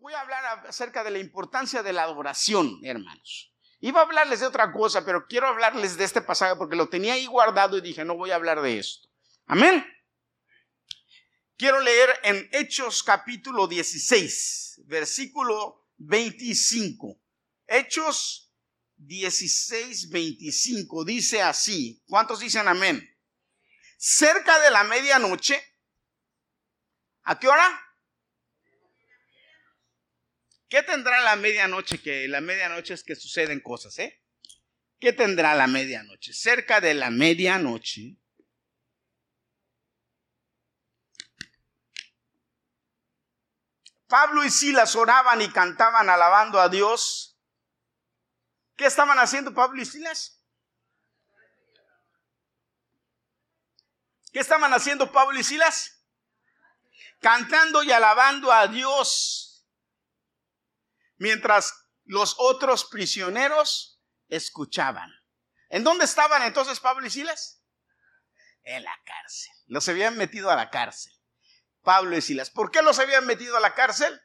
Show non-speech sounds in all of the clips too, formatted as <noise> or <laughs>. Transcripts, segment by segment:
voy a hablar acerca de la importancia de la adoración, hermanos. Iba a hablarles de otra cosa, pero quiero hablarles de este pasaje porque lo tenía ahí guardado y dije, no voy a hablar de esto. Amén. Quiero leer en Hechos capítulo 16, versículo 25. Hechos 16, 25 dice así. ¿Cuántos dicen amén? Cerca de la medianoche. ¿A qué hora? ¿Qué tendrá la medianoche? Que la medianoche es que suceden cosas, ¿eh? ¿Qué tendrá la medianoche? Cerca de la medianoche. Pablo y Silas oraban y cantaban alabando a Dios. ¿Qué estaban haciendo Pablo y Silas? ¿Qué estaban haciendo Pablo y Silas? Cantando y alabando a Dios mientras los otros prisioneros escuchaban. ¿En dónde estaban entonces Pablo y Silas? En la cárcel. Los habían metido a la cárcel. Pablo y Silas. ¿Por qué los habían metido a la cárcel?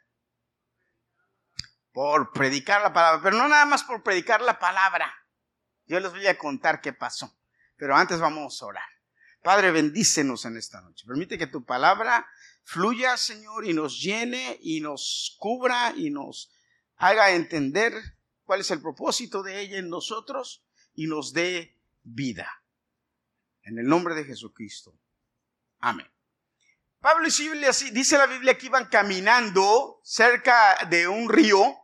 Por predicar la palabra. Pero no nada más por predicar la palabra. Yo les voy a contar qué pasó. Pero antes vamos a orar. Padre, bendícenos en esta noche. Permite que tu palabra fluya, Señor, y nos llene y nos cubra y nos haga entender cuál es el propósito de ella en nosotros y nos dé vida. En el nombre de Jesucristo. Amén. Pablo y Silas, dice la Biblia que iban caminando cerca de un río,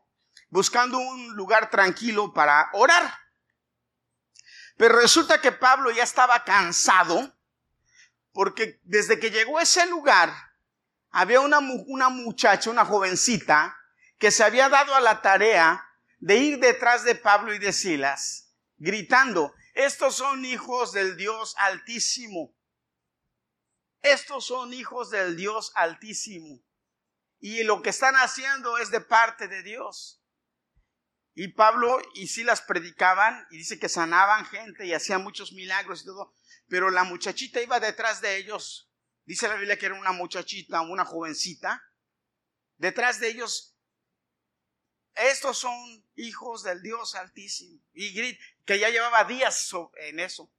buscando un lugar tranquilo para orar. Pero resulta que Pablo ya estaba cansado, porque desde que llegó a ese lugar, había una, una muchacha, una jovencita, que se había dado a la tarea de ir detrás de Pablo y de Silas, gritando, estos son hijos del Dios altísimo. Estos son hijos del Dios altísimo. Y lo que están haciendo es de parte de Dios. Y Pablo y Silas predicaban y dice que sanaban gente y hacían muchos milagros y todo. Pero la muchachita iba detrás de ellos. Dice la Biblia que era una muchachita, una jovencita. Detrás de ellos estos son hijos del Dios Altísimo. Y que ya llevaba días en eso.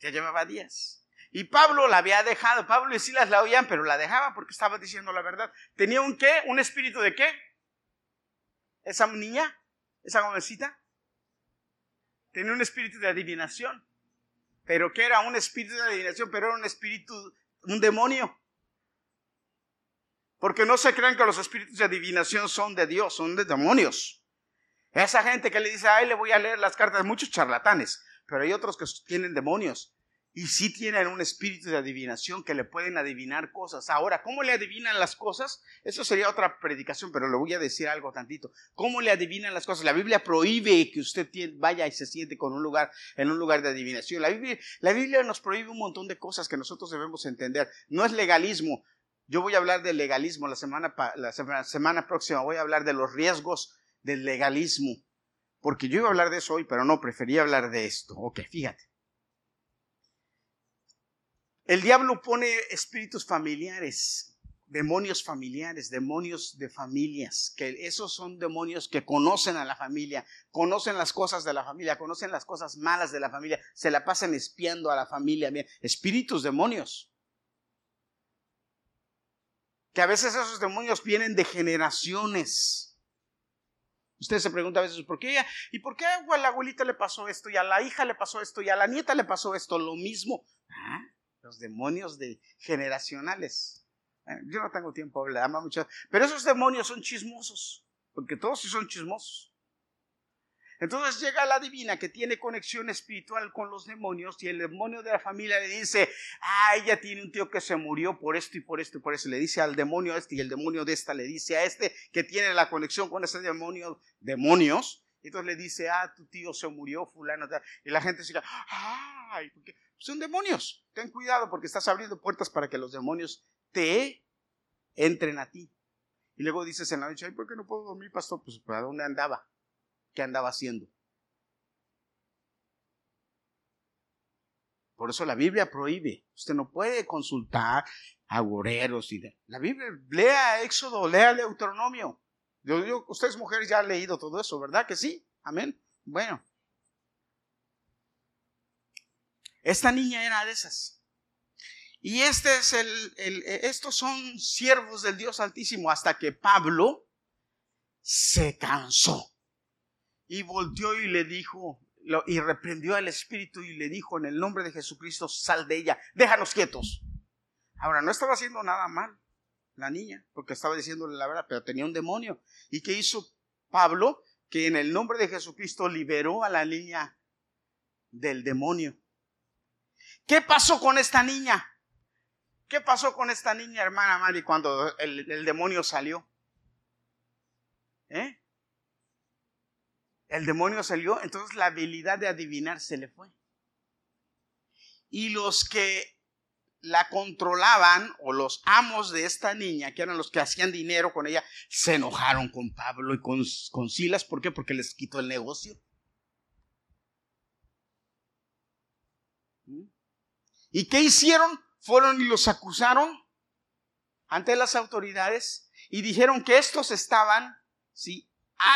Ya llevaba días. Y Pablo la había dejado. Pablo y Silas la oían, pero la dejaba porque estaba diciendo la verdad. ¿Tenía un qué? ¿Un espíritu de qué? Esa niña, esa jovencita. Tenía un espíritu de adivinación. Pero ¿qué era? Un espíritu de adivinación, pero era un espíritu, un demonio. Porque no se crean que los espíritus de adivinación son de Dios, son de demonios. Esa gente que le dice, ay, le voy a leer las cartas, muchos charlatanes, pero hay otros que tienen demonios y sí tienen un espíritu de adivinación que le pueden adivinar cosas. Ahora, ¿cómo le adivinan las cosas? Eso sería otra predicación, pero le voy a decir algo tantito. ¿Cómo le adivinan las cosas? La Biblia prohíbe que usted vaya y se siente con un lugar, en un lugar de adivinación. La Biblia, la Biblia nos prohíbe un montón de cosas que nosotros debemos entender. No es legalismo, yo voy a hablar del legalismo la semana, la semana, próxima, voy a hablar de los riesgos del legalismo. Porque yo iba a hablar de eso hoy, pero no, prefería hablar de esto. Ok, fíjate. El diablo pone espíritus familiares, demonios familiares, demonios de familias, que esos son demonios que conocen a la familia, conocen las cosas de la familia, conocen las cosas malas de la familia, se la pasan espiando a la familia, espíritus demonios que a veces esos demonios vienen de generaciones. Usted se pregunta a veces, ¿por qué? ¿Y por qué a la abuelita le pasó esto? Y a la hija le pasó esto, y a la nieta le pasó esto, lo mismo. Ah, los demonios de generacionales. yo no tengo tiempo hablar, mucho. Pero esos demonios son chismosos, porque todos son chismosos. Entonces llega la divina que tiene conexión espiritual con los demonios y el demonio de la familia le dice, ah, ella tiene un tío que se murió por esto y por esto y por eso. Le dice al demonio este y el demonio de esta le dice a este que tiene la conexión con ese demonio, demonios. Entonces le dice, ah, tu tío se murió, fulano. Y la gente dice, ay, porque son demonios. Ten cuidado porque estás abriendo puertas para que los demonios te entren a ti. Y luego dices en la noche, ay, ¿por qué no puedo dormir, pastor? Pues, ¿para dónde andaba? ¿Qué andaba haciendo. Por eso la Biblia prohíbe. Usted no puede consultar agoreros y. La Biblia, lea Éxodo, lea Deuteronomio. Yo, yo, ustedes mujeres ya han leído todo eso, ¿verdad que sí? Amén. Bueno. Esta niña era de esas. Y este es el, estos son siervos del Dios Altísimo hasta que Pablo se cansó y volteó y le dijo, y reprendió al espíritu y le dijo en el nombre de Jesucristo, sal de ella, déjanos quietos. Ahora, no estaba haciendo nada mal la niña, porque estaba diciéndole la verdad, pero tenía un demonio. ¿Y qué hizo Pablo? Que en el nombre de Jesucristo liberó a la niña del demonio. ¿Qué pasó con esta niña? ¿Qué pasó con esta niña, hermana Mari, cuando el, el demonio salió? ¿Eh? El demonio salió, entonces la habilidad de adivinar se le fue. Y los que la controlaban, o los amos de esta niña, que eran los que hacían dinero con ella, se enojaron con Pablo y con, Silas. ¿Por qué? Porque les quitó el negocio. ¿Mm? ¿Y qué hicieron? Fueron y los acusaron ante las autoridades y dijeron que estos estaban, sí,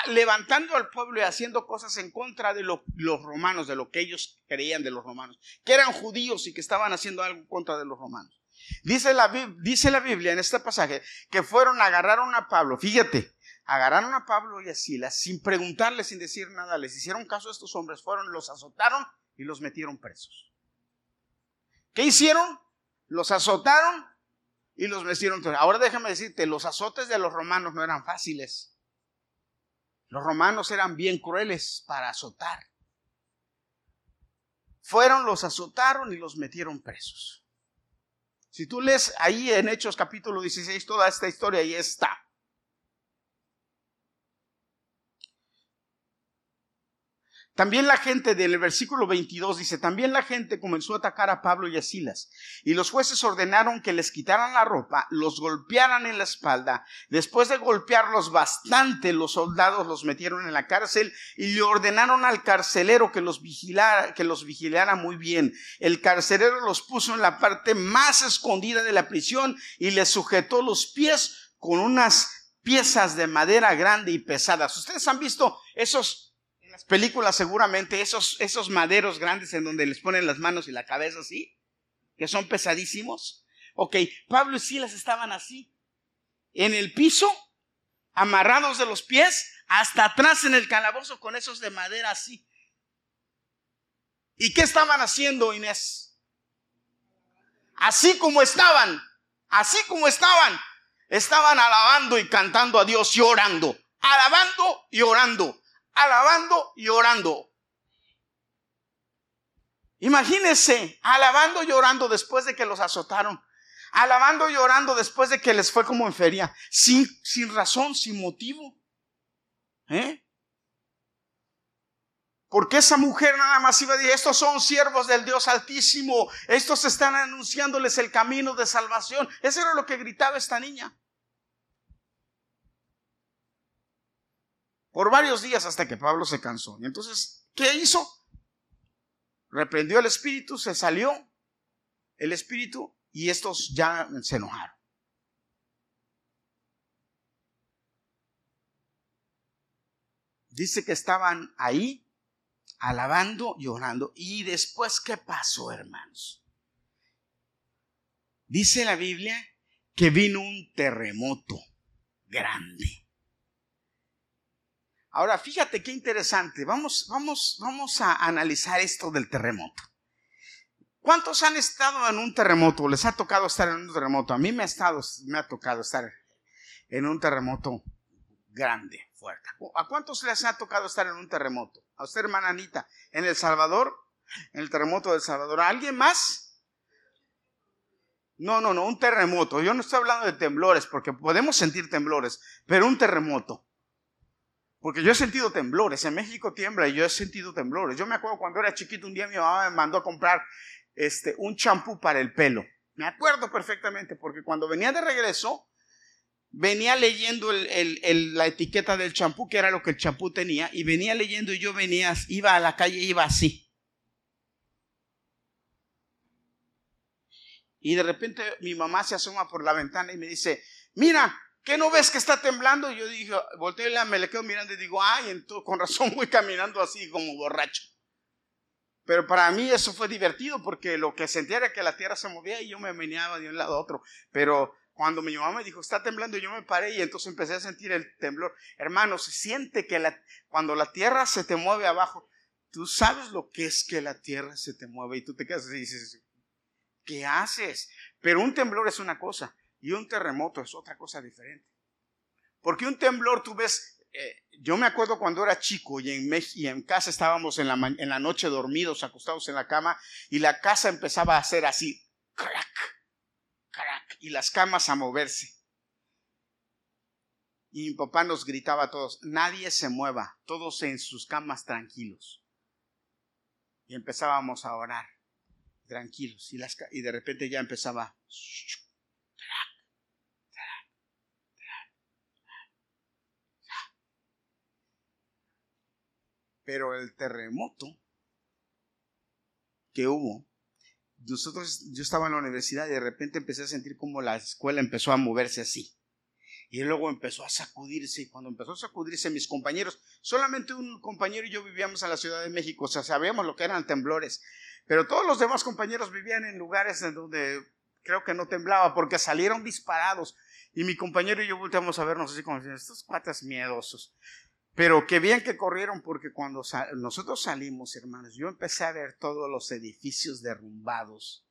levantando al pueblo y haciendo cosas en contra de los romanos, de lo que ellos creían de los romanos, que eran judíos y que estaban haciendo algo en contra de los romanos. Dice la, dice la Biblia en este pasaje que fueron, agarraron a Pablo, fíjate, agarraron a Pablo y a Silas sin preguntarles, sin decir nada, les hicieron caso a estos hombres, fueron, los azotaron y los metieron presos. ¿Qué hicieron? Los azotaron y los metieron. Ahora déjame decirte, los azotes de los romanos no eran fáciles. Los romanos eran bien crueles para azotar. Fueron, los azotaron y los metieron presos. Si tú lees ahí en Hechos capítulo 16 toda esta historia, ahí está. También la gente del versículo 22 dice, también la gente comenzó a atacar a Pablo y a Silas, y los jueces ordenaron que les quitaran la ropa, los golpearan en la espalda. Después de golpearlos bastante, los soldados los metieron en la cárcel y le ordenaron al carcelero que los vigilara, que los vigilara muy bien. El carcelero los puso en la parte más escondida de la prisión y les sujetó los pies con unas piezas de madera grande y pesadas. Ustedes han visto esos películas seguramente esos, esos maderos grandes en donde les ponen las manos y la cabeza así, que son pesadísimos. Ok, Pablo y Silas estaban así, en el piso, amarrados de los pies, hasta atrás en el calabozo con esos de madera así. ¿Y qué estaban haciendo, Inés? Así como estaban, así como estaban, estaban alabando y cantando a Dios y orando, alabando y orando alabando y orando. Imagínense, alabando y orando después de que los azotaron. Alabando y orando después de que les fue como en feria. Sin, sin razón, sin motivo. ¿Eh? Porque esa mujer nada más iba a decir, estos son siervos del Dios Altísimo, estos están anunciándoles el camino de salvación. Eso era lo que gritaba esta niña. Por varios días hasta que Pablo se cansó. Y entonces, ¿qué hizo? Reprendió el espíritu, se salió el espíritu y estos ya se enojaron. Dice que estaban ahí alabando y orando. ¿Y después qué pasó, hermanos? Dice la Biblia que vino un terremoto grande. Ahora, fíjate qué interesante. Vamos, vamos, vamos a analizar esto del terremoto. ¿Cuántos han estado en un terremoto? ¿Les ha tocado estar en un terremoto? A mí me ha, estado, me ha tocado estar en un terremoto grande, fuerte. ¿A cuántos les ha tocado estar en un terremoto? A usted, hermana Anita, en El Salvador, en el terremoto de Salvador. ¿A alguien más? No, no, no, un terremoto. Yo no estoy hablando de temblores, porque podemos sentir temblores, pero un terremoto. Porque yo he sentido temblores, en México tiembla y yo he sentido temblores. Yo me acuerdo cuando era chiquito, un día mi mamá me mandó a comprar este, un champú para el pelo. Me acuerdo perfectamente porque cuando venía de regreso, venía leyendo la etiqueta del champú, que era lo que el champú tenía, y venía leyendo y yo venía, iba a la calle, iba así. Y de repente mi mamá se asoma por la ventana y me dice, mira, ¿qué no ves que está temblando? Yo dije, volteé y me le quedo mirando y digo, ay, entonces, con razón voy <laughs> caminando así como borracho. Pero para mí eso fue divertido porque lo que sentía era que la tierra se movía y yo me meneaba de un lado a otro. Pero cuando mi mamá me dijo, está temblando, yo me paré y entonces empecé a sentir el temblor. Hermano, se siente que cuando la tierra se te mueve abajo, tú sabes lo que es que la tierra se te mueve y tú te quedas y dices, ¿qué haces? Pero un temblor es una cosa y un terremoto es otra cosa diferente. Porque un temblor, tú ves, eh, yo me acuerdo cuando era chico y en, y en casa estábamos en la, noche dormidos, acostados en la cama, y la casa empezaba a hacer así, crack, crack, y las camas a moverse. Y mi papá nos gritaba a todos, nadie se mueva, todos en sus camas tranquilos. Y empezábamos a orar, tranquilos, y, las, y de repente ya empezaba, Pero el terremoto que hubo, nosotros, yo estaba en la universidad y de repente empecé a sentir como la escuela empezó a moverse así. Y luego empezó a sacudirse. Y cuando empezó a sacudirse, mis compañeros, solamente un compañero y yo vivíamos en la Ciudad de México, o sea, sabíamos lo que eran temblores. Pero todos los demás compañeros vivían en lugares en donde creo que no temblaba, porque salieron disparados. Y mi compañero y yo volteamos a vernos así como estos cuates miedosos. Pero qué bien que corrieron porque cuando nosotros salimos, hermanos, yo empecé a ver todos los edificios derrumbados,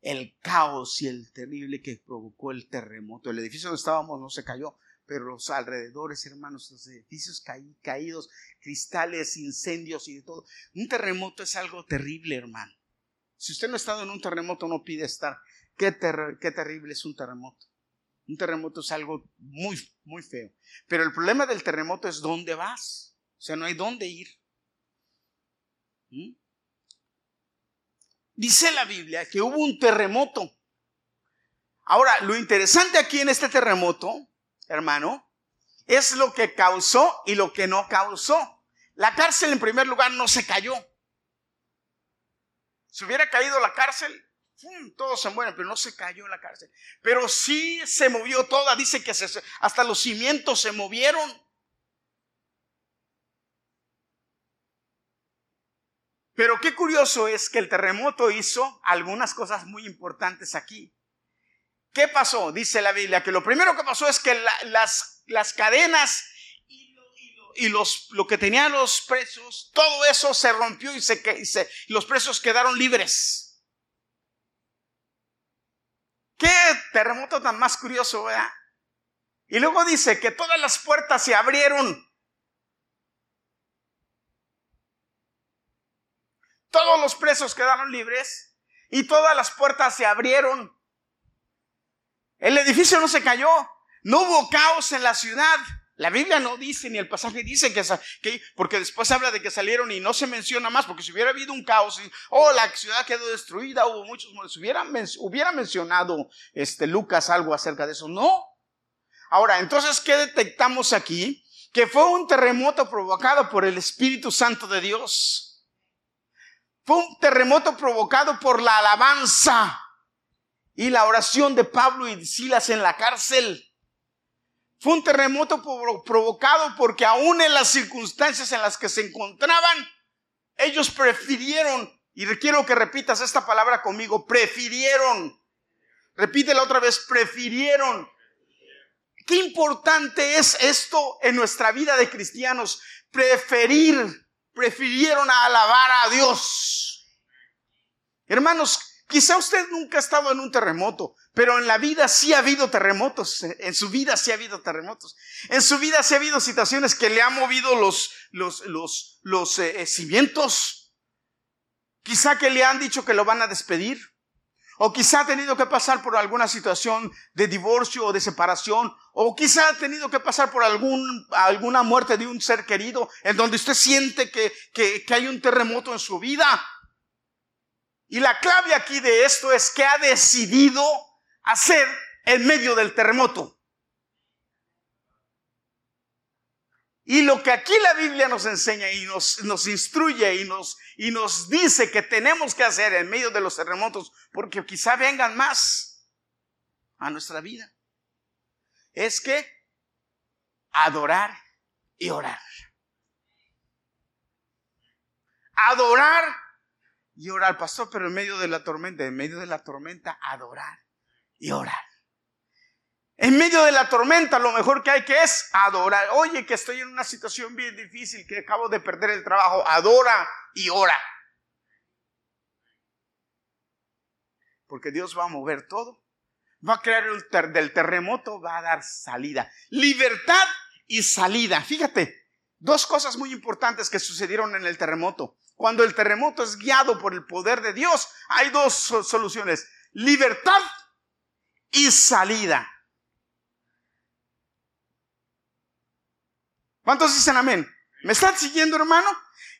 el caos y el terrible que provocó el terremoto. El edificio donde estábamos no se cayó, pero los alrededores, hermanos, los edificios caídos, cristales, incendios y de todo. Un terremoto es algo terrible, hermano. Si usted no ha estado en un terremoto, no pide estar. Qué, qué terrible es un terremoto. Un terremoto es algo muy, muy feo. Pero el problema del terremoto es dónde vas. O sea, no hay dónde ir. ¿Mm? Dice la Biblia que hubo un terremoto. Ahora, lo interesante aquí en este terremoto, hermano, es lo que causó y lo que no causó. La cárcel en primer lugar no se cayó. Si hubiera caído la cárcel, todos se mueren, pero no se cayó la cárcel. Pero sí se movió toda, dice que hasta los cimientos se movieron. Pero qué curioso es que el terremoto hizo algunas cosas muy importantes aquí. ¿Qué pasó? Dice la Biblia que lo primero que pasó es que las, las cadenas y, los, lo que tenían los presos, todo eso se rompió y, se, y los presos quedaron libres. Qué terremoto tan más curioso, ¿verdad? Y luego dice que todas las puertas se abrieron. Todos los presos quedaron libres y todas las puertas se abrieron. El edificio no se cayó, no hubo caos en la ciudad. La Biblia no dice, ni el pasaje dice que, que, porque después habla de que salieron y no se menciona más, porque si hubiera habido un caos, y, oh, la ciudad quedó destruida, hubo muchos muertos, hubiera, hubiera mencionado este, Lucas algo acerca de eso. No. Ahora, entonces, ¿qué detectamos aquí? Que fue un terremoto provocado por el Espíritu Santo de Dios. Fue un terremoto provocado por la alabanza y la oración de Pablo y Silas en la cárcel. Fue un terremoto provocado porque aún en las circunstancias en las que se encontraban, ellos prefirieron, y quiero que repitas esta palabra conmigo, prefirieron. Repítela otra vez, prefirieron. Qué importante es esto en nuestra vida de cristianos. Preferir, prefirieron alabar a Dios. Hermanos, quizá usted nunca ha estado en un terremoto, pero en la vida sí ha habido terremotos, en su vida sí ha habido terremotos. En su vida sí ha habido situaciones que le han movido los, los, los, los eh, eh, cimientos. Quizá que le han dicho que lo van a despedir. O quizá ha tenido que pasar por alguna situación de divorcio o de separación. O quizá ha tenido que pasar por algún, alguna muerte de un ser querido en donde usted siente que, que, que hay un terremoto en su vida. Y la clave aquí de esto es que ha decidido hacer en medio del terremoto. Y lo que aquí la Biblia nos enseña y nos, instruye y nos, y nos dice que tenemos que hacer en medio de los terremotos, porque quizá vengan más a nuestra vida, es que adorar y orar. Adorar y orar, pastor, pero en medio de la tormenta, en medio de la tormenta, adorar y orar. En medio de la tormenta lo mejor que hay que es adorar. Oye, que estoy en una situación bien difícil, que acabo de perder el trabajo. Adora y ora. Porque Dios va a mover todo. Va a crear el del terremoto, va a dar salida. Libertad y salida. Fíjate, dos cosas muy importantes que sucedieron en el terremoto. Cuando el terremoto es guiado por el poder de Dios, hay dos soluciones. Libertad y salida. ¿Cuántos dicen amén? ¿Me están siguiendo, hermano?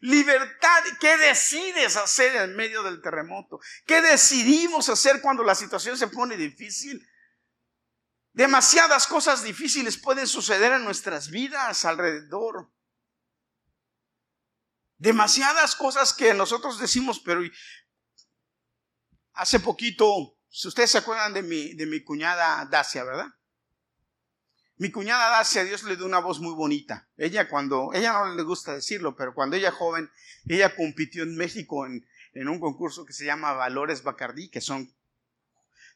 Libertad. ¿Qué decides hacer en medio del terremoto? ¿Qué decidimos hacer cuando la situación se pone difícil? Demasiadas cosas difíciles pueden suceder en nuestras vidas alrededor. Demasiadas cosas que nosotros decimos, pero hace poquito, si ustedes se acuerdan de mi, de mi cuñada Dacia, ¿verdad? Mi cuñada Dacia, Dios le dio una voz muy bonita. Ella cuando, ella no le gusta decirlo, pero cuando ella joven, ella compitió en México en, un concurso que se llama Valores Bacardí, que son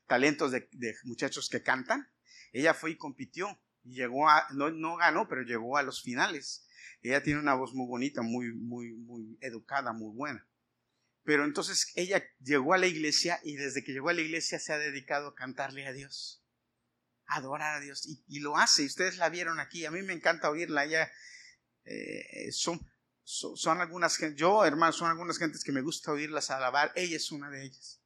talentos de, muchachos que cantan. Ella fue y compitió y llegó a, no, no ganó, pero llegó a los finales. Ella tiene una voz muy bonita, muy, muy, muy educada, muy buena. Pero entonces ella llegó a la iglesia y desde que llegó a la iglesia se ha dedicado a cantarle a Dios adorar a Dios. Y, lo hace, ustedes la vieron aquí, a mí me encanta oírla, ella eh, son, son, algunas gente, yo hermano, son algunas gentes que me gusta oírlas alabar, ella es una de ellas.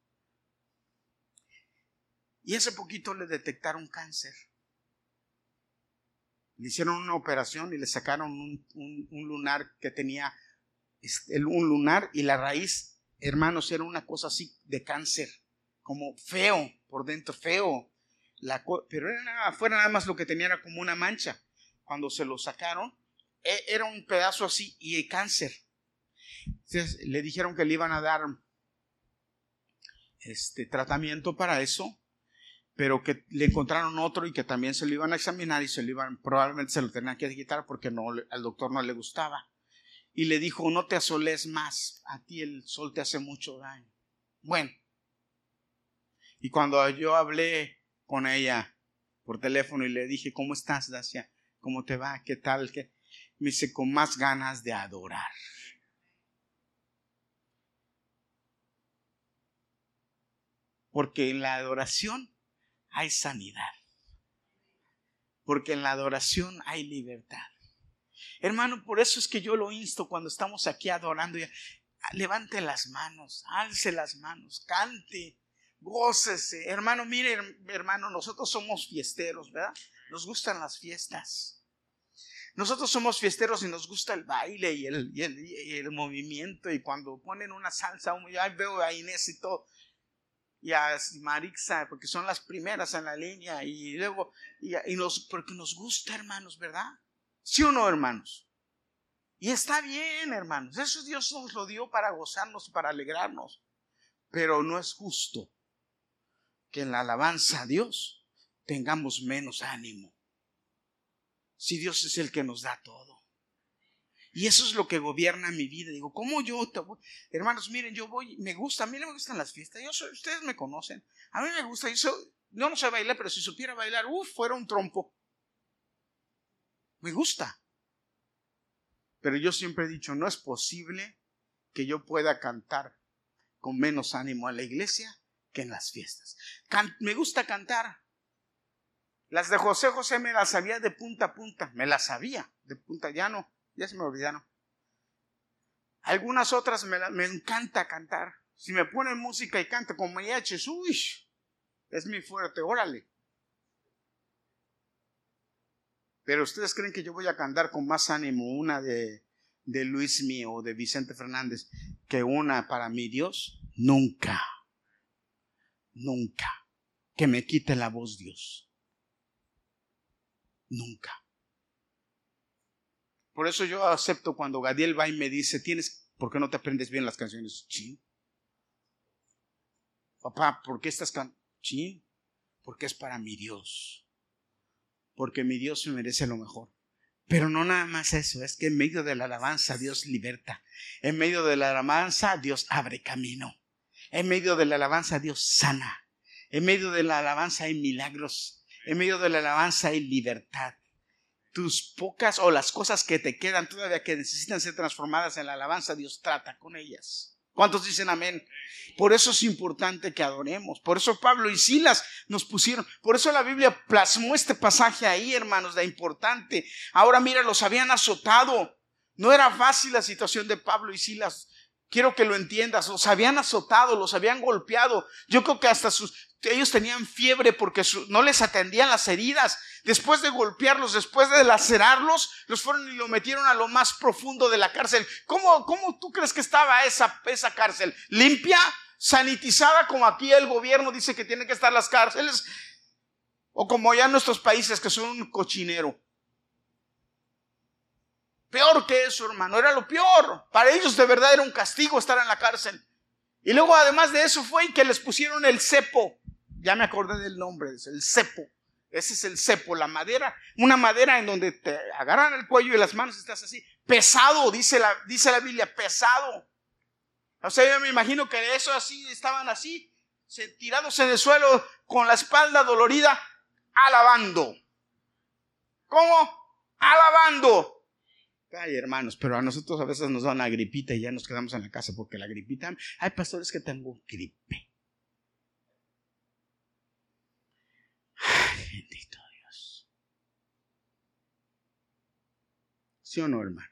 Y hace poquito le detectaron cáncer. Le hicieron una operación y le sacaron un, un lunar que tenía este, un lunar y la raíz, hermanos, era una cosa así de cáncer, como feo por dentro, feo pero era nada, fuera nada más lo que tenía era como una mancha. Cuando se lo sacaron, e, era un pedazo así y el cáncer. Entonces, le dijeron que le iban a dar este tratamiento para eso, pero que le encontraron otro y que también se lo iban a examinar y se lo iban, probablemente se lo tenían que quitar porque no, al doctor no le gustaba. Y le dijo, no te asoles más, a ti el sol te hace mucho daño. Bueno, y cuando yo hablé con ella por teléfono y le dije, ¿cómo estás, Dacia? ¿Cómo te va? ¿Qué tal? ¿Qué? Me dice, con más ganas de adorar. Porque en la adoración hay sanidad. Porque en la adoración hay libertad. Hermano, por eso es que yo lo insto cuando estamos aquí adorando. Levante las manos, alce las manos, cante, Gócese. Hermano, mire, hermano, nosotros somos fiesteros, ¿verdad? Nos gustan las fiestas. Nosotros somos fiesteros y nos gusta el baile y el, movimiento. Y cuando ponen una salsa, ya veo a Inés y todo. Y a Marixa, porque son las primeras en la línea. Y luego, y, nos, porque nos gusta, hermanos, ¿verdad? ¿Sí o no, hermanos? Y está bien, hermanos. Eso Dios nos lo dio para gozarnos, para alegrarnos. Pero no es justo que en la alabanza a Dios tengamos menos ánimo. Si Dios es el que nos da todo. Y eso es lo que gobierna mi vida. Digo, ¿cómo yo te voy? Hermanos, miren, yo voy, me gusta, a mí me gustan las fiestas. Yo soy, ustedes me conocen. A mí me gusta, yo, no sé bailar, pero si supiera bailar, uff, fuera un trompo. Me gusta. Pero yo siempre he dicho, no es posible que yo pueda cantar con menos ánimo a la iglesia que en las fiestas. me gusta cantar. Las de José José me las sabía de punta a punta. Me las sabía de punta. Ya no, ya se me olvidaron. Algunas otras me, encanta cantar. Si me ponen música y canto con mariachis, uy, es mi fuerte, órale. Pero ustedes creen que yo voy a cantar con más ánimo una de, de Luis Mío o de Vicente Fernández que una para mi Dios? Nunca nunca que me quite la voz Dios. Nunca. Por eso yo acepto cuando Gadiel va y me dice, tienes, ¿por qué no te aprendes bien las canciones? Chin. Papá, ¿por qué estás can Chin? Porque es para mi Dios. Porque mi Dios me merece lo mejor. Pero no nada más eso, es que en medio de la alabanza Dios liberta. En medio de la alabanza Dios abre camino. En medio de la alabanza Dios sana. En medio de la alabanza hay milagros. En medio de la alabanza hay libertad. Tus pocas o las cosas que te quedan todavía que necesitan ser transformadas en la alabanza, Dios trata con ellas. ¿Cuántos dicen amén? Por eso es importante que adoremos. Por eso Pablo y Silas nos pusieron. Por eso la Biblia plasmó este pasaje ahí, hermanos, de importante. Ahora mira, los habían azotado. No era fácil la situación de Pablo y Silas. Quiero que lo entiendas. Los habían azotado, los habían golpeado. Yo creo que hasta sus, ellos tenían fiebre porque no les atendían las heridas. Después de golpearlos, después de lacerarlos, los fueron y lo metieron a lo más profundo de la cárcel. ¿Cómo, cómo tú crees que estaba esa, esa cárcel? ¿Limpia? ¿Sanitizada como aquí el gobierno dice que tienen que estar las cárceles? ¿O como ya en nuestros países que son un cochinero? Peor que eso, hermano, era lo peor. Para ellos de verdad era un castigo estar en la cárcel. Y luego además de eso fue que les pusieron el cepo. Ya me acordé del nombre, el cepo. Ese es el cepo, la madera, una madera en donde te agarran el cuello y las manos estás así. Pesado, dice la, dice la Biblia, pesado. O sea, yo me imagino que eso así, estaban así, tirados en el suelo con la espalda dolorida, alabando. ¿Cómo? Alabando. Ay, hermanos, pero a nosotros a veces nos da una gripita y ya nos quedamos en la casa porque la gripita. Hay pastores que tengo gripe. Ay, bendito Dios. ¿Sí o no, hermano?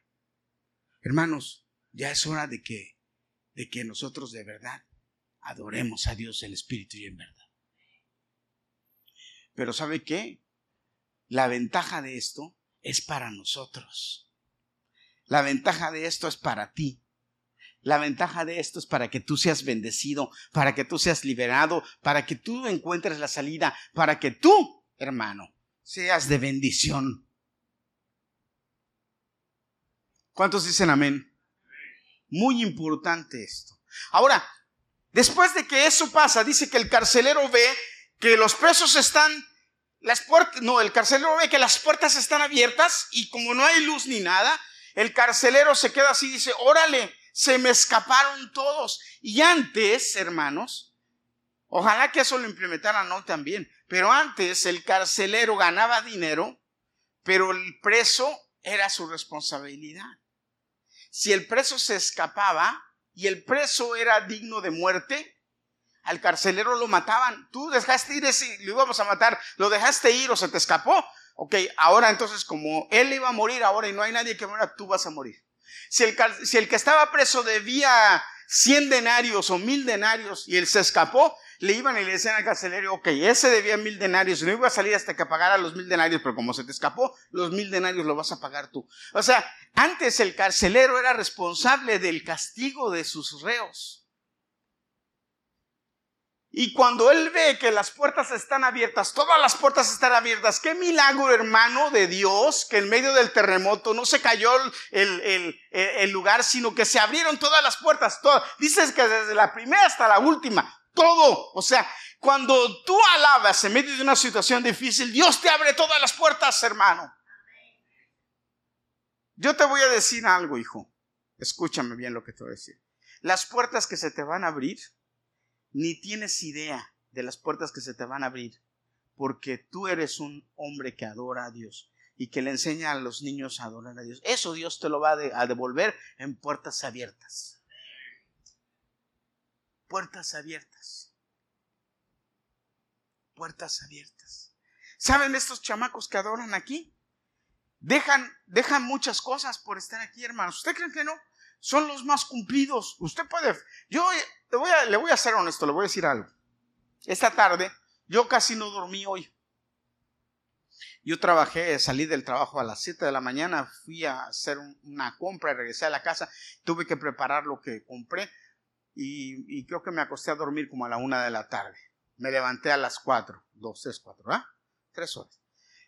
Hermanos, ya es hora de que, de que nosotros de verdad adoremos a Dios en espíritu y en verdad. Pero ¿sabe qué? La ventaja de esto es para nosotros. La ventaja de esto es para ti. La ventaja de esto es para que tú seas bendecido, para que tú seas liberado, para que tú encuentres la salida, para que tú, hermano, seas de bendición. ¿Cuántos dicen amén? Muy importante esto. Ahora, después de que eso pasa, dice que el carcelero ve que los presos están, las puertas, no, el carcelero ve que las puertas están abiertas y como no hay luz ni nada, el carcelero se queda así y dice, órale, se me escaparon todos. Y antes, hermanos, ojalá que eso lo implementaran no también, pero antes el carcelero ganaba dinero, pero el preso era su responsabilidad. Si el preso se escapaba y el preso era digno de muerte, al carcelero lo mataban. Tú dejaste ir ese, lo íbamos a matar, lo dejaste ir o se te escapó, Ok, ahora entonces como él iba a morir ahora y no hay nadie que muera, tú vas a morir. Si el, si el que estaba preso debía 100 denarios o 1000 denarios y él se escapó, le iban y le decían al carcelero, ok, ese debía mil denarios no iba a salir hasta que pagara los mil denarios, pero como se te escapó, los mil denarios lo vas a pagar tú. O sea, antes el carcelero era responsable del castigo de sus reos. Y cuando él ve que las puertas están abiertas, todas las puertas están abiertas, qué milagro hermano de Dios, que en medio del terremoto no se cayó el, lugar, sino que se abrieron todas las puertas. Todas. Dices que desde la primera hasta la última, todo. O sea, cuando tú alabas en medio de una situación difícil, Dios te abre todas las puertas, hermano. Yo te voy a decir algo, hijo. Escúchame bien lo que te voy a decir. Las puertas que se te van a abrir ni tienes idea de las puertas que se te van a abrir, porque tú eres un hombre que adora a Dios y que le enseña a los niños a adorar a Dios. Eso Dios te lo va a devolver en puertas abiertas. Puertas abiertas. Puertas abiertas. ¿Saben estos chamacos que adoran aquí? Dejan, dejan muchas cosas por estar aquí, hermanos. ¿Usted cree que no? Son los más cumplidos. Usted puede. Yo le voy, a, le voy a ser honesto, le voy a decir algo. Esta tarde yo casi no dormí hoy. Yo trabajé, salí del trabajo a las 7 de la mañana, fui a hacer una compra, regresé a la casa, tuve que preparar lo que compré y, creo que me acosté a dormir como a la 1 de la tarde. Me levanté a las 4, 2, 3, 4, ¿verdad? Tres horas.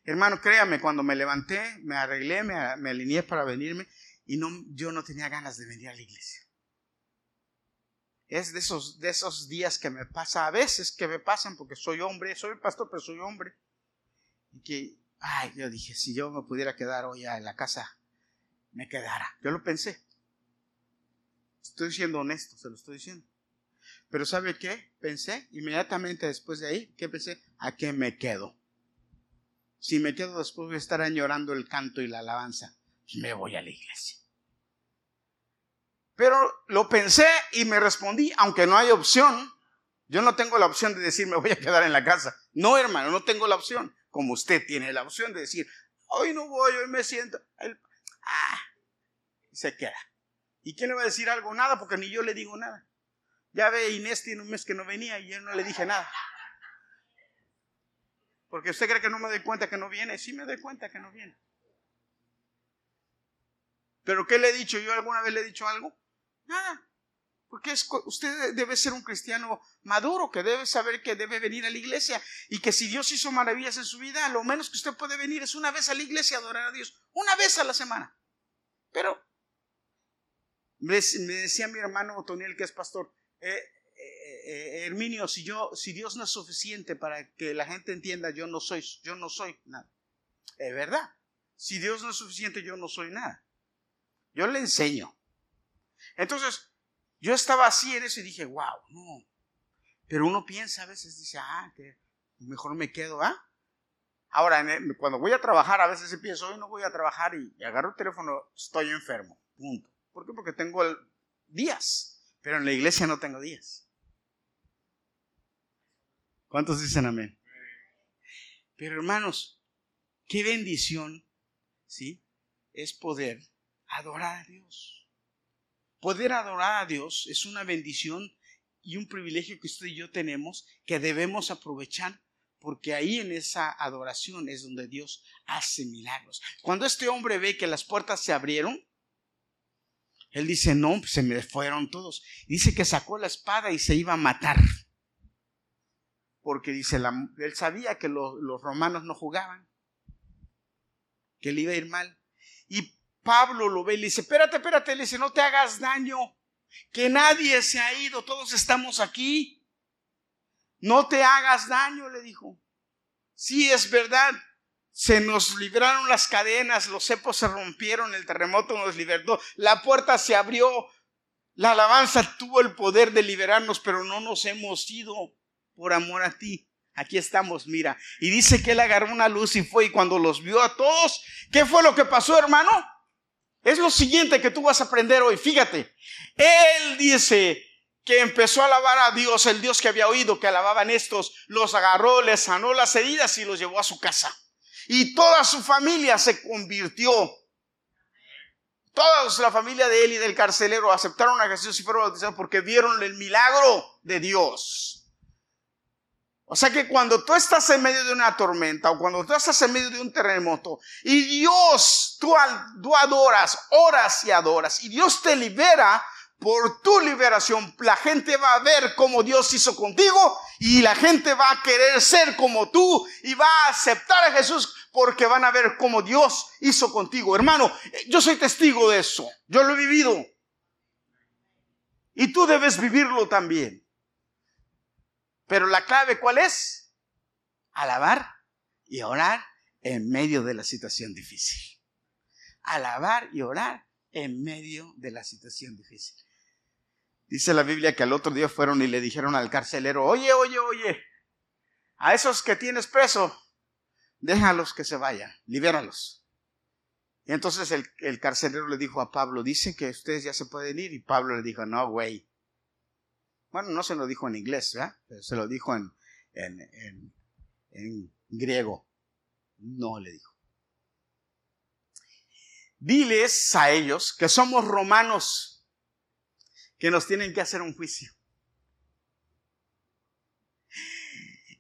Hermano, créame, cuando me levanté, me arreglé, me, me alineé para venirme y no, yo no tenía ganas de venir a la iglesia. Es de esos, de esos días que me pasa, a veces que me pasan porque soy hombre, soy pastor, pero soy hombre. Y que, ay, yo dije, si yo me pudiera quedar hoy en la casa, me quedara. Yo lo pensé. Estoy siendo honesto, se lo estoy diciendo. Pero ¿sabe qué? Pensé inmediatamente después de ahí, ¿qué pensé? ¿A qué me quedo? Si me quedo después de estar añorando el canto y la alabanza, me voy a la iglesia. Pero lo pensé y me respondí, aunque no hay opción, yo no tengo la opción de decir me voy a quedar en la casa. No, hermano, no tengo la opción. Como usted tiene la opción de decir, hoy no voy, hoy me siento. Ah, se queda. ¿Y quién le va a decir algo? Nada, porque ni yo le digo nada. Ya ve, Inés tiene un mes que no venía y yo no le dije nada. Porque usted cree que no me doy cuenta que no viene. Sí me doy cuenta que no viene. ¿Pero qué le he dicho? ¿Yo alguna vez le he dicho algo? Nada. Porque usted debe ser un cristiano maduro, que debe saber que debe venir a la iglesia y que si Dios hizo maravillas en su vida, lo menos que usted puede venir es una vez a la iglesia a adorar a Dios. Una vez a la semana. Pero me decía mi hermano Otoniel, que es pastor, eh, eh, eh, Herminio, si yo, si Dios no es suficiente para que la gente entienda, yo no soy, yo no soy nada. Es verdad. Si Dios no es suficiente, yo no soy nada. Yo le enseño. Entonces, yo estaba así en eso y dije, wow, no. Pero uno piensa a veces, dice, ah, que mejor me quedo, ¿ah? Ahora, cuando voy a trabajar, a veces pienso, hoy no voy a trabajar y, agarro el teléfono, estoy enfermo, punto. ¿Por qué? Porque tengo días, pero en la iglesia no tengo días. ¿Cuántos dicen amén? Pero hermanos, qué bendición, ¿sí? Es poder adorar a Dios. Poder adorar a Dios es una bendición y un privilegio que usted y yo tenemos que debemos aprovechar porque ahí en esa adoración es donde Dios hace milagros. Cuando este hombre ve que las puertas se abrieron, él dice, no, se me fueron todos. Dice que sacó la espada y se iba a matar. Porque dice, él sabía que los romanos no jugaban, que le iba a ir mal. Y Pablo lo ve y le dice, espérate, espérate, le dice, no te hagas daño, que nadie se ha ido, todos estamos aquí. No te hagas daño, le dijo. Sí, es verdad, se nos libraron las cadenas, los cepos se rompieron, el terremoto nos libertó, la puerta se abrió, la alabanza tuvo el poder de liberarnos, pero no nos hemos ido por amor a ti. Aquí estamos, mira. Y dice que él agarró una luz y fue y cuando los vio a todos, ¿qué fue lo que pasó, hermano? Es lo siguiente que tú vas a aprender hoy. Fíjate, él dice que empezó a alabar a Dios, el Dios que había oído que alababan estos, los agarró, les sanó las heridas y los llevó a su casa. Y toda su familia se convirtió. Toda la familia de él y del carcelero aceptaron a Jesús y fueron bautizados porque vieron el milagro de Dios. O sea que cuando tú estás en medio de una tormenta o cuando tú estás en medio de un terremoto y Dios, tú, adoras, oras y adoras y Dios te libera por tu liberación, la gente va a ver cómo Dios hizo contigo y la gente va a querer ser como tú y va a aceptar a Jesús porque van a ver cómo Dios hizo contigo. Hermano, yo soy testigo de eso. Yo lo he vivido. Y tú debes vivirlo también. Pero la clave, ¿cuál es? Alabar y orar en medio de la situación difícil. Alabar y orar en medio de la situación difícil. Dice la Biblia que al otro día fueron y le dijeron al carcelero, oye, oye, oye, a esos que tienes preso, déjalos que se vayan, libéralos. Y entonces el, el, carcelero le dijo a Pablo, dice que ustedes ya se pueden ir. Y Pablo le dijo, no, güey, bueno, no se lo dijo en inglés, ¿verdad? se lo dijo en, en, en griego. No le dijo. Diles a ellos que somos romanos, que nos tienen que hacer un juicio.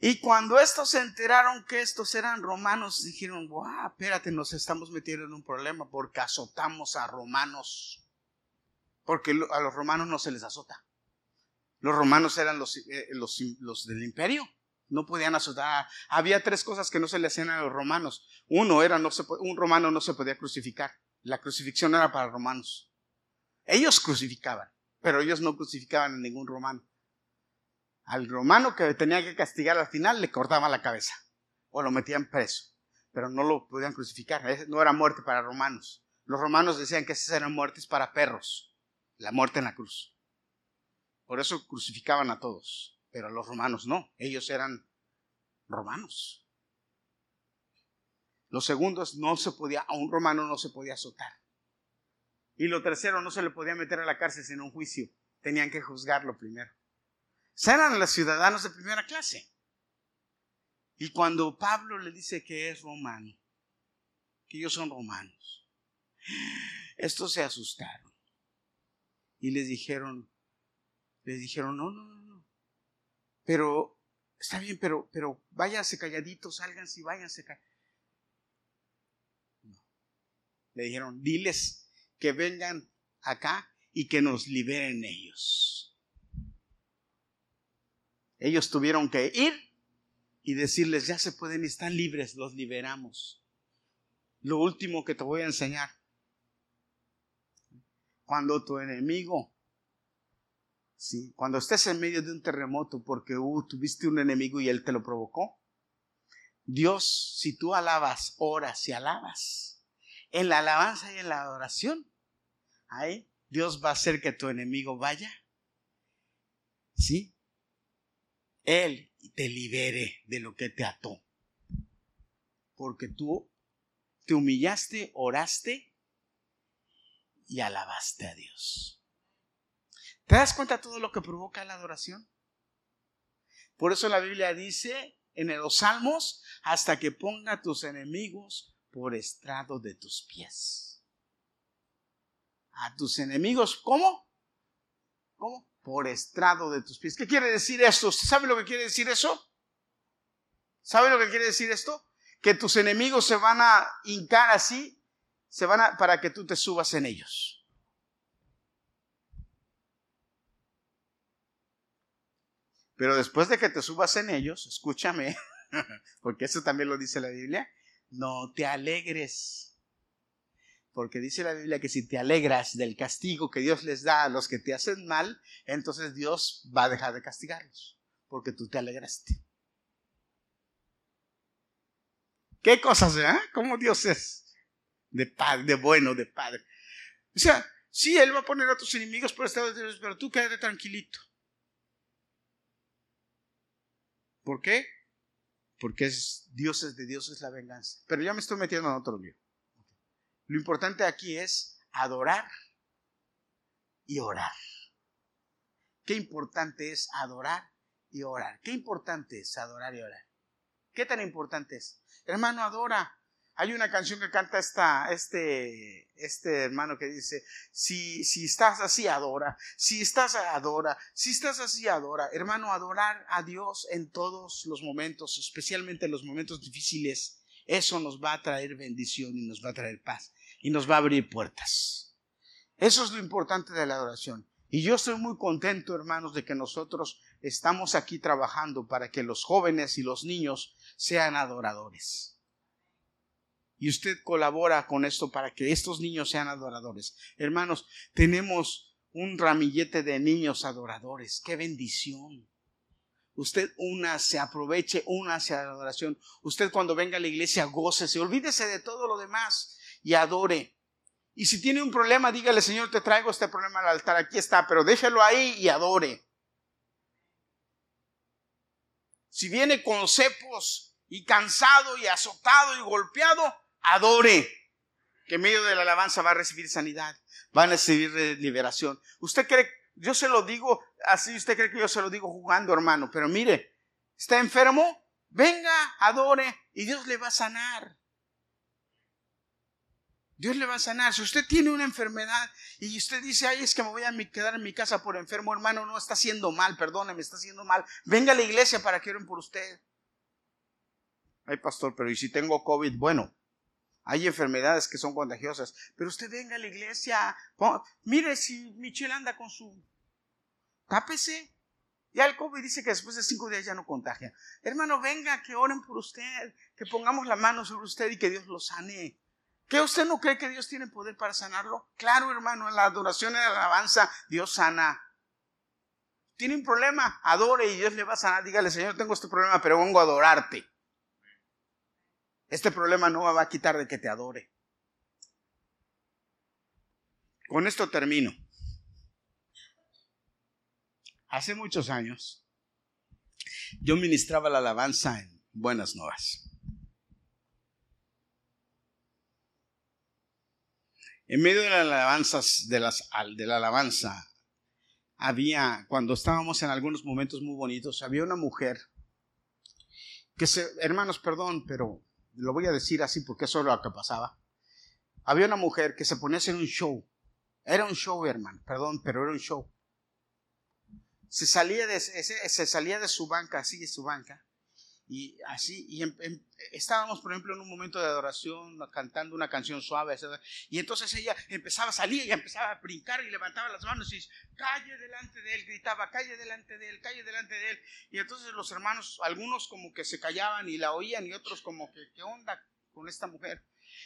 Y cuando estos se enteraron que estos eran romanos, dijeron, wow, espérate, nos estamos metiendo en un problema porque azotamos a romanos. Porque a los romanos no se les azota. Los romanos eran los, eh, los, del imperio. No podían azotar. Había tres cosas que no se le hacían a los romanos. Uno era, no se, un romano no se podía crucificar. La crucifixión era para romanos. Ellos crucificaban, pero ellos no crucificaban a ningún romano. Al romano que tenía que castigar al final le cortaban la cabeza o lo metían preso, pero no lo podían crucificar. No era muerte para romanos. Los romanos decían que esas eran muertes para perros, la muerte en la cruz. Por eso crucificaban a todos, pero a los romanos no, ellos eran romanos. Los segundos no se podía, a un romano no se podía azotar. Y lo tercero, no se le podía meter a la cárcel sin un juicio, tenían que juzgarlo primero. eran los ciudadanos de primera clase. Y cuando Pablo le dice que es romano, que ellos son romanos, estos se asustaron y les dijeron, les dijeron, no, no, no, no, pero está bien, pero, pero váyanse calladitos, sálganse y váyanse calladitos. No. Le dijeron, diles que vengan acá y que nos liberen ellos. Ellos tuvieron que ir y decirles, ya se pueden, están libres, los liberamos. Lo último que te voy a enseñar. Cuando tu enemigo, ¿sí? cuando estés en medio de un terremoto porque uh, tuviste un enemigo y él te lo provocó, Dios, si tú alabas, oras y alabas, en la alabanza y en la adoración, Dios va a hacer que tu enemigo vaya, ¿sí? Él te libere de lo que te ató. Porque tú te humillaste, oraste y alabaste a Dios. ¿Te das cuenta de todo lo que provoca la adoración? Por eso la Biblia dice en los salmos, hasta que ponga a tus enemigos por estrado de tus pies. A tus enemigos, ¿cómo? ¿Cómo? por estrado de tus pies. ¿Qué quiere decir esto? sabe lo que quiere decir eso? ¿Sabe lo que quiere decir esto? Que tus enemigos se van a hincar así, se van a, para que tú te subas en ellos. Pero después de que te subas en ellos, escúchame, <laughs> porque eso también lo dice la Biblia, no te alegres porque dice la Biblia que si te alegras del castigo que Dios les da a los que te hacen mal, entonces Dios va a dejar de castigarlos, porque tú te alegraste. ¿Qué cosas, eh? ¿Cómo Dios es? De padre, de bueno, de padre. O sea, sí, Él va a poner a tus enemigos por estado de Dios, pero tú quédate tranquilito. ¿Por qué? Porque es, Dios es de Dios es la venganza. Pero ya me estoy metiendo en otro lío. Lo importante aquí es adorar y orar. Qué importante es adorar y orar. Qué importante es adorar y orar. ¿Qué tan importante es? Hermano, adora. Hay una canción que canta esta, este, este hermano que dice, si, si estás así, adora. Si estás, adora. Si estás así, adora. Hermano, adorar a Dios en todos los momentos, especialmente en los momentos difíciles, eso nos va a traer bendición y nos va a traer paz y nos va a abrir puertas. Eso es lo importante de la adoración. Y yo estoy muy contento, hermanos, de que nosotros estamos aquí trabajando para que los jóvenes y los niños sean adoradores. Y usted colabora con esto para que estos niños sean adoradores. Hermanos, tenemos un ramillete de niños adoradores. ¡Qué bendición! Usted una se aproveche, una hacia la adoración. Usted cuando venga a la iglesia, gócese, olvídese de todo lo demás y adore. Y si tiene un problema, dígale, Señor, te traigo este problema al altar, aquí está, pero déjelo ahí y adore. Si viene con cepos y cansado y azotado y golpeado, adore. Que en medio de la alabanza va a recibir sanidad, va a recibir liberación. Usted cree, yo se lo digo así, usted cree que yo se lo digo jugando, hermano, pero mire, está enfermo, venga, adore y Dios le va a sanar. Dios le va a sanar. Si usted tiene una enfermedad y usted dice, ay, es que me voy a quedar en mi casa por enfermo, hermano, no está haciendo mal, perdóneme, está haciendo mal. Venga a la iglesia para que oren por usted. Ay, pastor, pero ¿y si tengo COVID? Bueno, hay enfermedades que son contagiosas, pero usted venga a la iglesia. Mire si Michelle anda con su... Tápese. Ya el COVID dice que después de cinco días ya no contagia. Hermano, venga, que oren por usted, que pongamos la mano sobre usted y que Dios lo sane. ¿Qué usted no cree que Dios tiene poder para sanarlo? Claro, hermano, en la adoración y la alabanza, Dios sana. Tiene un problema, adore y Dios le va a sanar. Dígale, Señor, tengo este problema, pero vengo a adorarte. Este problema no va a quitar de que te adore. Con esto termino. Hace muchos años, yo ministraba la alabanza en Buenas Nuevas. En medio de las alabanzas, de, la alabanza, había, cuando estábamos en algunos momentos muy bonitos, había una mujer que se, hermanos, perdón, pero lo voy a decir así porque eso es lo que pasaba. Había una mujer que se ponía a hacer un show. Era un show, hermano, perdón, pero era un show. Se salía de, se salía de su banca, así de su banca, y así, y em, em, estábamos, por ejemplo, en un momento de adoración, cantando una canción suave, y entonces ella empezaba a salir y empezaba a brincar y levantaba las manos y calle delante de él, gritaba, calle delante de él, calle delante de él. Y entonces los hermanos, algunos como que se callaban y la oían y otros como que, ¿qué onda con esta mujer?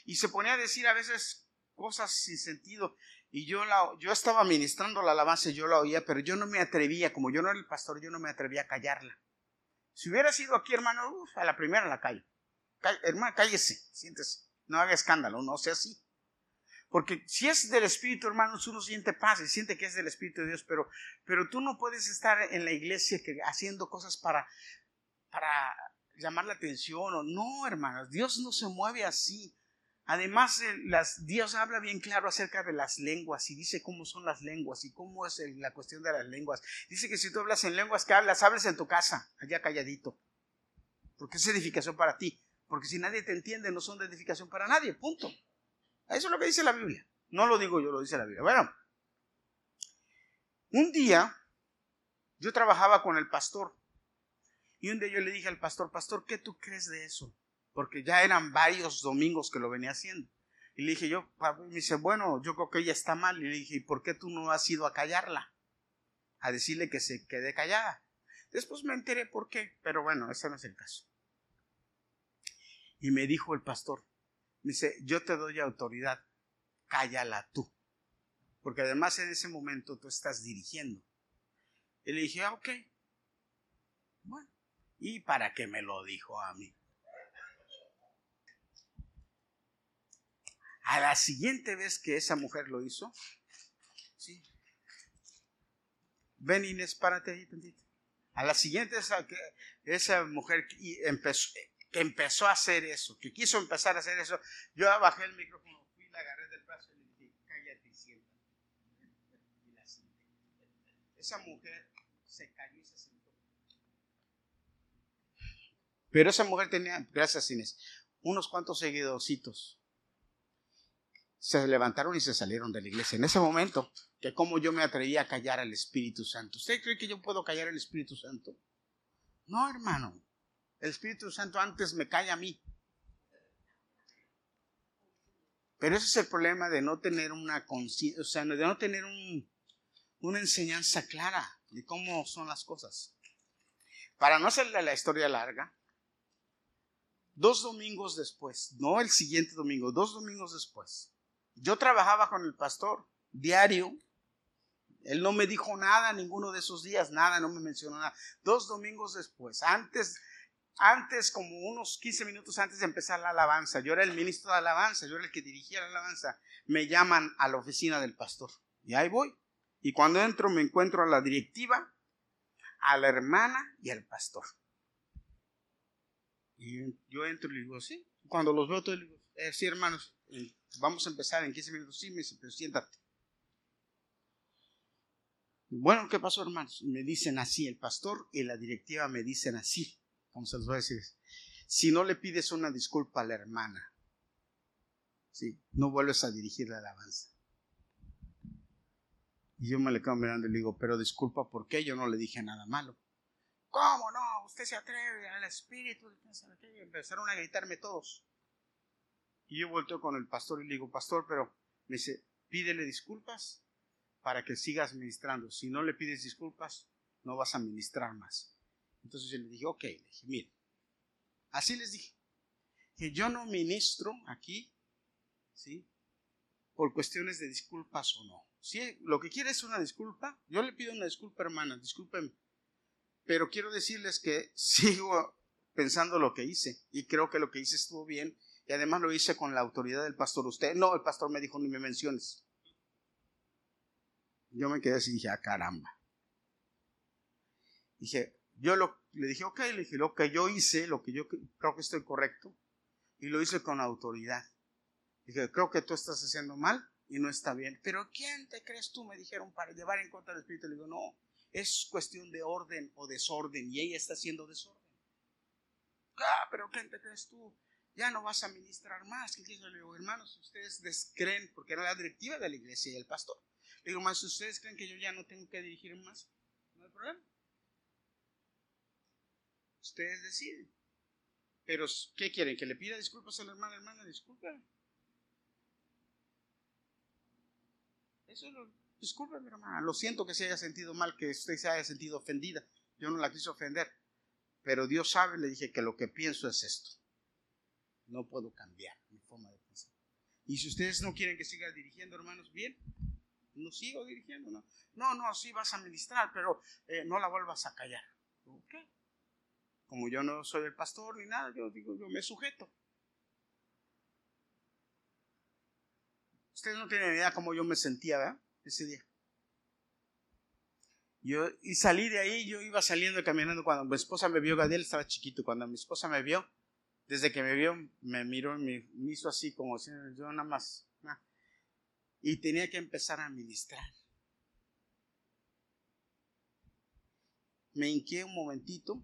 Y se ponía a decir a veces cosas sin sentido. Y yo, la, yo estaba ministrando la alabanza yo la oía, pero yo no me atrevía, como yo no era el pastor, yo no me atrevía a callarla. Si hubiera sido aquí, hermano, a la primera la calle. hermano, cállese, siéntese. No haga escándalo, no sea así. Porque si es del Espíritu, hermanos, uno siente paz y siente que es del Espíritu de Dios, pero, pero tú no puedes estar en la iglesia que, haciendo cosas para, para llamar la atención o no, hermanos. Dios no se mueve así. Además, Dios habla bien claro acerca de las lenguas y dice cómo son las lenguas y cómo es la cuestión de las lenguas. Dice que si tú hablas en lenguas que hablas, hables en tu casa, allá calladito. Porque es edificación para ti. Porque si nadie te entiende, no son de edificación para nadie. Punto. Eso es lo que dice la Biblia. No lo digo yo, lo dice la Biblia. Bueno, un día yo trabajaba con el pastor y un día yo le dije al pastor, pastor, ¿qué tú crees de eso? Porque ya eran varios domingos que lo venía haciendo. Y le dije yo, me dice, bueno, yo creo que ella está mal. Y le dije, ¿y por qué tú no has ido a callarla? A decirle que se quede callada. Después me enteré por qué, pero bueno, ese no es el caso. Y me dijo el pastor, me dice, yo te doy autoridad, cállala tú. Porque además en ese momento tú estás dirigiendo. Y le dije, ah, ok. Bueno, ¿y para qué me lo dijo a mí? A la siguiente vez que esa mujer lo hizo, ¿sí? ven Inés, párate ahí tantito. A la siguiente esa, esa mujer empezó, a hacer eso, que quiso empezar a hacer eso, yo bajé el micrófono, fui, la agarré del brazo y le dije, cállate y siéntate. Y la senté. Esa mujer se cayó y se sentó. Pero esa mujer tenía, gracias Inés, unos cuantos seguidorcitos se levantaron y se salieron de la iglesia. En ese momento, que como yo me atrevía a callar al Espíritu Santo. ¿Usted cree que yo puedo callar al Espíritu Santo? No, hermano. El Espíritu Santo antes me calla a mí. Pero ese es el problema de no tener una conciencia, o sea, de no tener una enseñanza clara de cómo son las cosas. Para no hacerle la historia larga, dos domingos después, no el siguiente domingo, dos domingos después, yo trabajaba con el pastor diario. Él no me dijo nada ninguno de esos días, nada, no me mencionó nada. Dos domingos después, antes, antes, como unos 15 minutos antes de empezar la alabanza, yo era el ministro de alabanza, yo era el que dirigía la alabanza, me llaman a la oficina del pastor. Y ahí voy. Y cuando entro me encuentro a la directiva, a la hermana y al pastor. Y yo entro y le digo, sí. Cuando los veo, todos, le digo, eh, sí, hermanos, vamos a empezar en 15 minutos. Sí, me dice, pero siéntate. Bueno, ¿qué pasó, hermanos? Me dicen así, el pastor y la directiva me dicen así. ¿Cómo se los voy a decir? Si no le pides una disculpa a la hermana, ¿sí? no vuelves a dirigir la alabanza. Y yo me le quedo mirando y le digo, pero disculpa, ¿por qué? Yo no le dije nada malo. ¿Cómo no? Usted se atreve al espíritu. Y empezaron a gritarme todos. Y yo volteo con el pastor y le digo, pastor, pero me dice, pídele disculpas para que sigas ministrando. Si no le pides disculpas, no vas a ministrar más. Entonces yo le dije, ok, le dije, mire, así les dije, que yo no ministro aquí, ¿sí? Por cuestiones de disculpas o no. Si lo que quiere es una disculpa, yo le pido una disculpa, hermana, discúlpeme. Pero quiero decirles que sigo pensando lo que hice y creo que lo que hice estuvo bien y además lo hice con la autoridad del pastor. Usted, no, el pastor me dijo ni me menciones. Yo me quedé así y dije, ah, caramba. Dije, yo lo, le dije, ok, le dije, lo que yo hice, lo que yo creo que estoy correcto, y lo hice con autoridad. Dije, creo que tú estás haciendo mal y no está bien. Pero ¿quién te crees tú? Me dijeron para llevar en contra del Espíritu. Le digo, no, es cuestión de orden o desorden y ella está haciendo desorden. Ah, pero ¿quién te crees tú? Ya no vas a ministrar más. ¿Qué Le digo, hermanos, ustedes descreen, porque era la directiva de la iglesia y el pastor. Le digo, más, ¿ustedes creen que yo ya no tengo que dirigir más? No hay problema. Ustedes deciden. Pero, ¿qué quieren? ¿Que le pida disculpas a la hermana? Hermana, disculpa. Eso lo, disculpe, mi hermana. Lo siento que se haya sentido mal, que usted se haya sentido ofendida. Yo no la quise ofender. Pero Dios sabe, le dije que lo que pienso es esto. No puedo cambiar mi forma de pensar. Y si ustedes no quieren que siga dirigiendo, hermanos, bien, no sigo dirigiendo, ¿no? No, no, sí vas a ministrar, pero eh, no la vuelvas a callar. ¿Ok? Como yo no soy el pastor ni nada, yo digo, yo me sujeto. Ustedes no tienen idea cómo yo me sentía, ¿verdad? Ese día. Yo, y salí de ahí, yo iba saliendo y caminando cuando mi esposa me vio, Gadiel estaba chiquito, cuando mi esposa me vio, desde que me vio, me miró y me, hizo así como si yo nada más. Y tenía que empezar a ministrar. Me hinqué un momentito,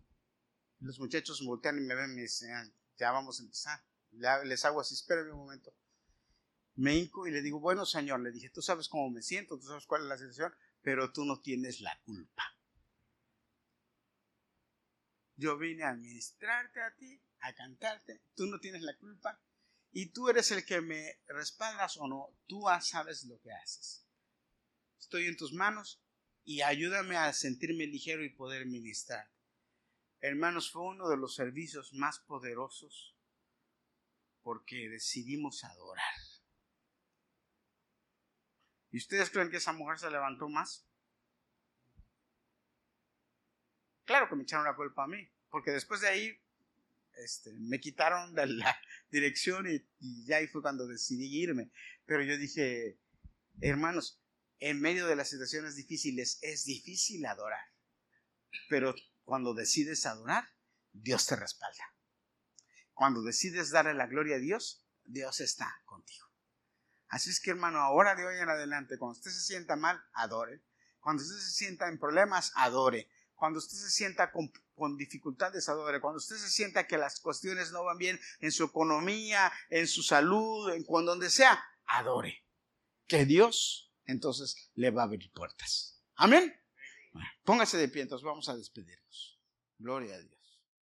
los muchachos voltean y me ven y me dicen, ah, ya vamos a empezar. les hago así, espérenme un momento me hinco y le digo, bueno, Señor, le dije, tú sabes cómo me siento, tú sabes cuál es la situación, pero tú no tienes la culpa. Yo vine a administrarte a ti, a cantarte, tú no tienes la culpa y tú eres el que me respaldas o no, tú sabes lo que haces. Estoy en tus manos y ayúdame a sentirme ligero y poder ministrar. Hermanos, fue uno de los servicios más poderosos porque decidimos adorar. ¿Y ustedes creen que esa mujer se levantó más? Claro que me echaron la culpa a mí, porque después de ahí este, me quitaron de la <laughs> dirección y, y, ya ahí fue cuando decidí irme. Pero yo dije, hermanos, en medio de las situaciones difíciles es difícil adorar, pero cuando decides adorar, Dios te respalda. Cuando decides darle la gloria a Dios, Dios está contigo. Así es que hermano, ahora de hoy en adelante, cuando usted se sienta mal, adore. Cuando usted se sienta en problemas, adore. Cuando usted se sienta con, dificultades, adore. Cuando usted se sienta que las cuestiones no van bien en su economía, en su salud, en donde sea, adore. Que Dios entonces le va a abrir puertas. Amén. póngase de pie, vamos a despedirnos. Gloria a Dios.